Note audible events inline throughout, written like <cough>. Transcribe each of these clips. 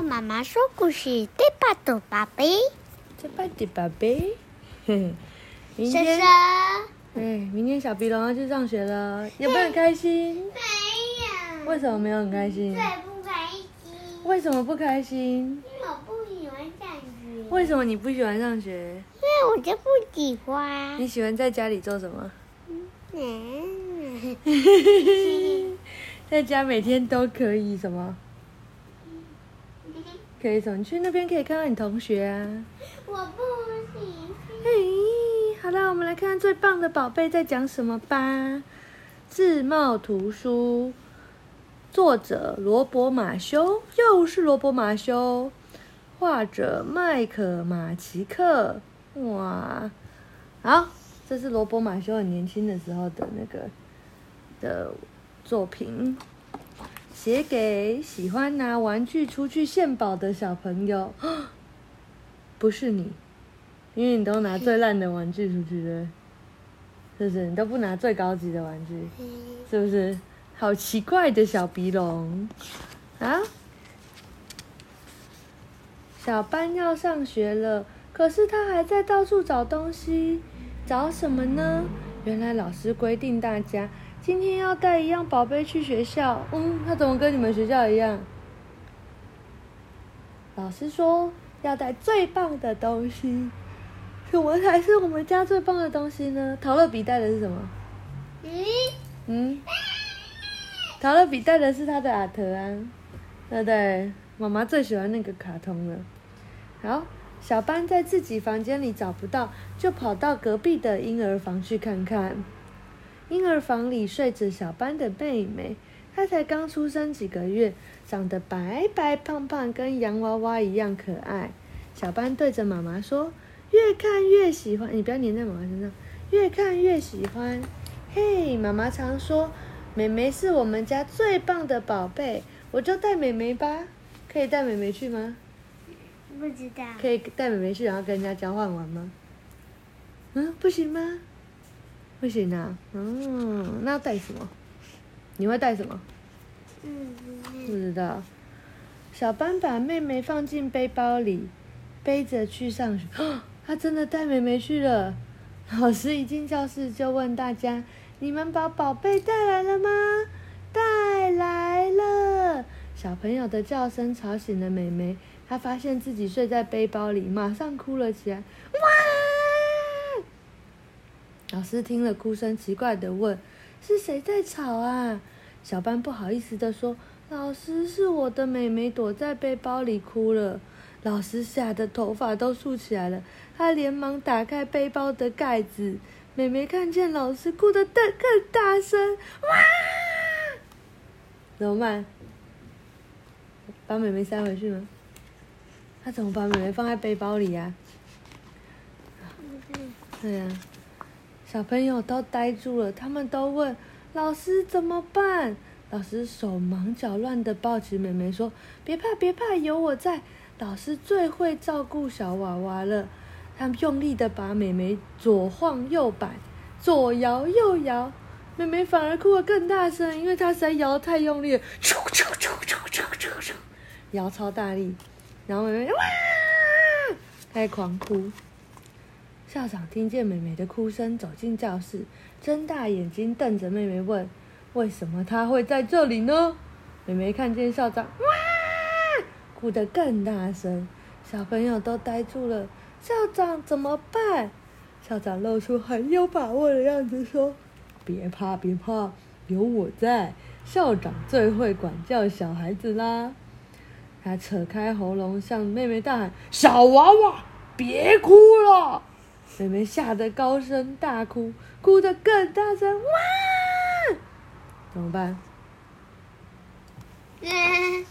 到妈妈说故事，对吧，豆宝贝？对吧，对宝贝？嘿嘿，明婶天婶，哎，明天小鼻龙要去上学了，有没有很开心？没有，为什么没有很开心？最不开心，为什么不开心？因为我不喜欢上学，为什么你不喜欢上学？因为我就不喜欢。你喜欢在家里做什么？嗯，<laughs> <laughs> 在家每天都可以什么？可以走？你去那边可以看到你同学啊。我不喜欢。嘿，好了，我们来看看最棒的宝贝在讲什么吧。自贸图书，作者罗伯马修，又是罗伯马修，画者麦克马奇克。哇，好，这是罗伯马修很年轻的时候的那个的作品，写给喜欢拿玩具出去献宝的小朋友。<gasps> 不是你。因为你都拿最烂的玩具出去的，是不是？你都不拿最高级的玩具，是不是？好奇怪的小鼻龙啊！小班要上学了，可是他还在到处找东西，找什么呢？原来老师规定大家今天要带一样宝贝去学校。嗯，他怎么跟你们学校一样？老师说要带最棒的东西。什么才是我们家最棒的东西呢？陶乐比带的是什么？嗯，嗯，陶乐比带的是他的阿特啊，对不对？妈妈最喜欢那个卡通了。好，小班在自己房间里找不到，就跑到隔壁的婴儿房去看看。婴儿房里睡着小班的妹妹，她才刚出生几个月，长得白白胖胖，跟洋娃娃一样可爱。小班对着妈妈说。越看越喜欢，你不要黏在妈妈身上。越看越喜欢，嘿，妈妈常说，妹妹是我们家最棒的宝贝，我就带妹妹吧。可以带妹妹去吗？不知道。可以带妹妹去，然后跟人家交换玩吗？嗯，不行吗？不行啊。嗯，那要带什么？你会带什么？嗯，不知道。小班把妹妹放进背包里，背着去上学。<gasps> 哦他真的带妹妹去了。老师一进教室就问大家：“你们把宝贝带来了吗？”“带来了。”小朋友的叫声吵醒了妹妹，她发现自己睡在背包里，马上哭了起来。哇！老师听了哭声，奇怪的问：“是谁在吵啊？”小班不好意思的说：“老师，是我的妹妹躲在背包里哭了。”老师吓得头发都竖起来了，他连忙打开背包的盖子。妹妹看见老师，哭得更更大声，哇！怎么办？把妹妹塞回去吗？他怎么把妹妹放在背包里呀、对呀、小朋友都呆住了，他们都问老师怎么办。老师手忙脚乱的抱起妹妹说：“别怕，别怕，有我在。”老师最会照顾小娃娃了，他用力的把妹妹左晃右摆，左摇右摇，妹妹反而哭得更大声，因为她实在摇得太用力了，咻咻咻咻咻咻咻，摇超大力，然后妹妹哇，开始狂哭。校长听见妹妹的哭声，走进教室，睁大眼睛瞪着妹妹问：“为什么她会在这里呢？”妹妹看见校长，哇！哭得更大声，小朋友都呆住了。校长怎么办？校长露出很有把握的样子说：“别怕，别怕，有我在。校长最会管教小孩子啦。”他扯开喉咙向妹妹大喊：“小娃娃，别哭了！”妹妹吓得高声大哭，哭得更大声。哇！怎么办？嗯，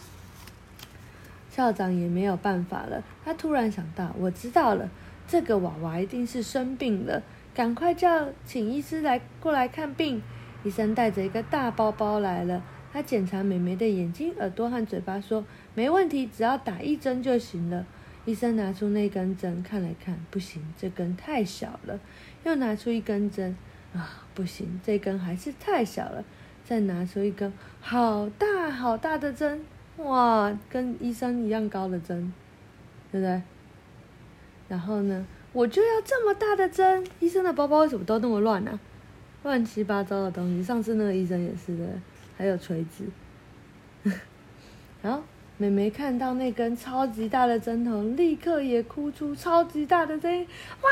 校长也没有办法了。他突然想到，我知道了，这个娃娃一定是生病了，赶快叫请医师来过来看病。医生带着一个大包包来了，他检查美美的眼睛、耳朵和嘴巴，说没问题，只要打一针就行了。医生拿出那根针看了看，不行，这根太小了。又拿出一根针，啊，不行，这根还是太小了。再拿出一根好大好大的针，哇，跟医生一样高的针，对不对？然后呢，我就要这么大的针。医生的包包为什么都那么乱呢、乱七八糟的东西。上次那个医生也是的，还有锤子。<laughs> 然后妹妹看到那根超级大的针头，立刻也哭出超级大的声音，哇！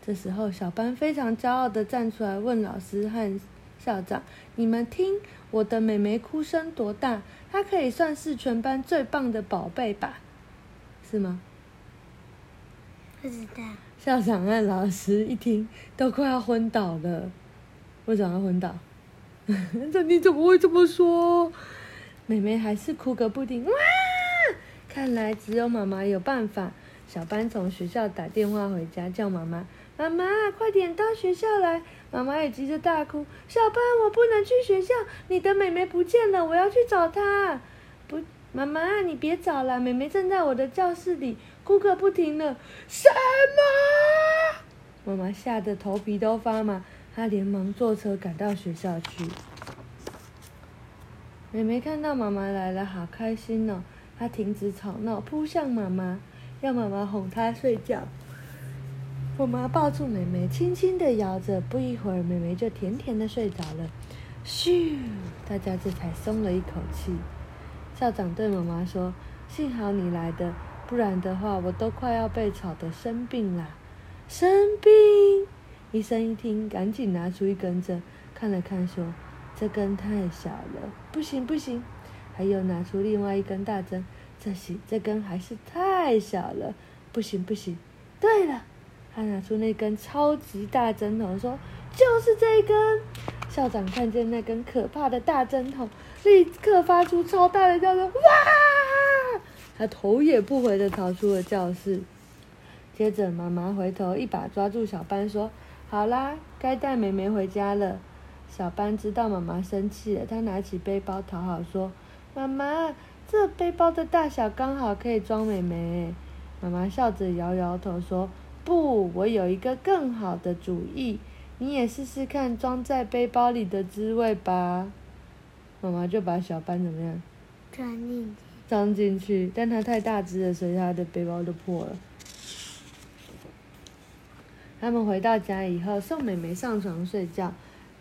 这时候，小班非常骄傲的站出来，问老师和校长：“你们听，我的妹妹哭声多大？她可以算是全班最棒的宝贝吧？是吗不知道，？”校长和老师一听，都快要昏倒了。为什么要昏倒？<laughs> 这你怎么会这么说？妹妹还是哭个不停。哇！看来只有妈妈有办法。小班从学校打电话回家，叫妈妈：“妈妈，快点到学校来！”妈妈也急着大哭：“小班，我不能去学校，你的妹妹不见了，我要去找她。”不，妈妈，你别找了，妹妹正在我的教室里哭个不停呢。什么？妈妈吓得头皮都发麻，她连忙坐车赶到学校去。妹妹看到妈妈来了，好开心哦！她停止吵闹，扑向妈妈，要妈妈哄她睡觉。妈妈抱住妹妹，轻轻地摇着，不一会儿，妹妹就甜甜的睡着了。咻，大家这才松了一口气。校长对妈妈说：“幸好你来的，不然的话，我都快要被吵得生病啦。”生病！医生一听，赶紧拿出一根针，看了看，说：“这根太小了，不行不行。”还有拿出另外一根大针，这行，这根还是太小了，不行不行。对了，他拿出那根超级大针头，说：“就是这一根。”校长看见那根可怕的大针头，立刻发出超大的叫声：“哇！”他头也不回的逃出了教室。接着，妈妈回头一把抓住小班，说：“好啦，该带妹妹回家了。”小班知道妈妈生气了，他拿起背包讨好说：“妈妈，这背包的大小刚好可以装妹妹。”妈妈笑着摇摇头说：“不，我有一个更好的主意，你也试试看装在背包里的滋味吧。”妈妈就把小班怎么样装进去。装进去，但它太大只了，所以它的背包就破了。他们回到家以后，送美美上床睡觉。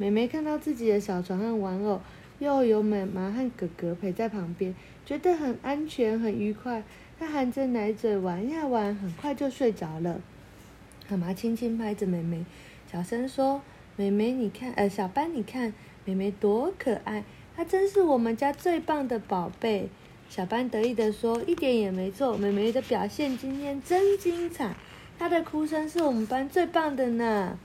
美美看到自己的小床和玩偶，又有妈妈和哥哥陪在旁边，觉得很安全、很愉快。她含着奶嘴玩呀玩，很快就睡着了。妈妈轻轻拍着美美，小声说：“美美，你看，呃，小班，你看，美美多可爱，她真是我们家最棒的宝贝。”小班得意地说：“一点也没错，美美的表现今天真精彩。”她的哭声是我们班最棒的呢。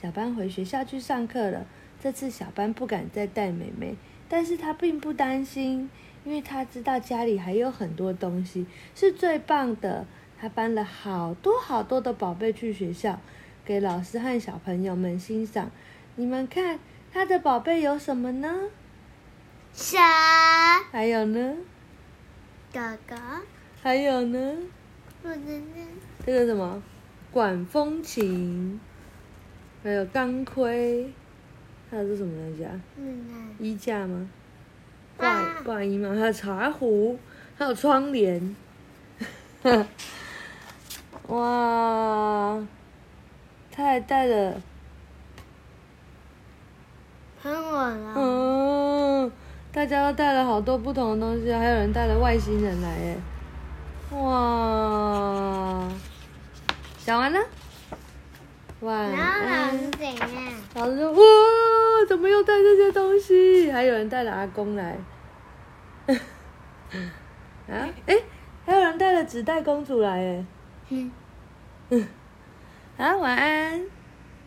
小班回学校去上课了。这次小班不敢再带妹妹，但是他并不担心，因为他知道家里还有很多东西是最棒的。他搬了好多好多的宝贝去学校，给老师和小朋友们欣赏。你们看，他的宝贝有什么呢？蛇、还有呢？哥哥，还有呢？我的呢。这个什么？管风琴，还有钢盔，还有这什么东西啊？嗯衣架吗？啊挂挂衣吗？还有茶壶，还有窗帘。<laughs> 哇！他还带了，喷我了。嗯，大家都带了好多不同的东西，还有人带了外星人来耶！哇！讲完了，晚然后老安师。怎样？老师说：“哇，怎么又带这些东西？”还有人带了阿公来。<laughs> 啊，哎，还有人带了纸袋公主来，哎。嗯。好，<laughs> 晚安。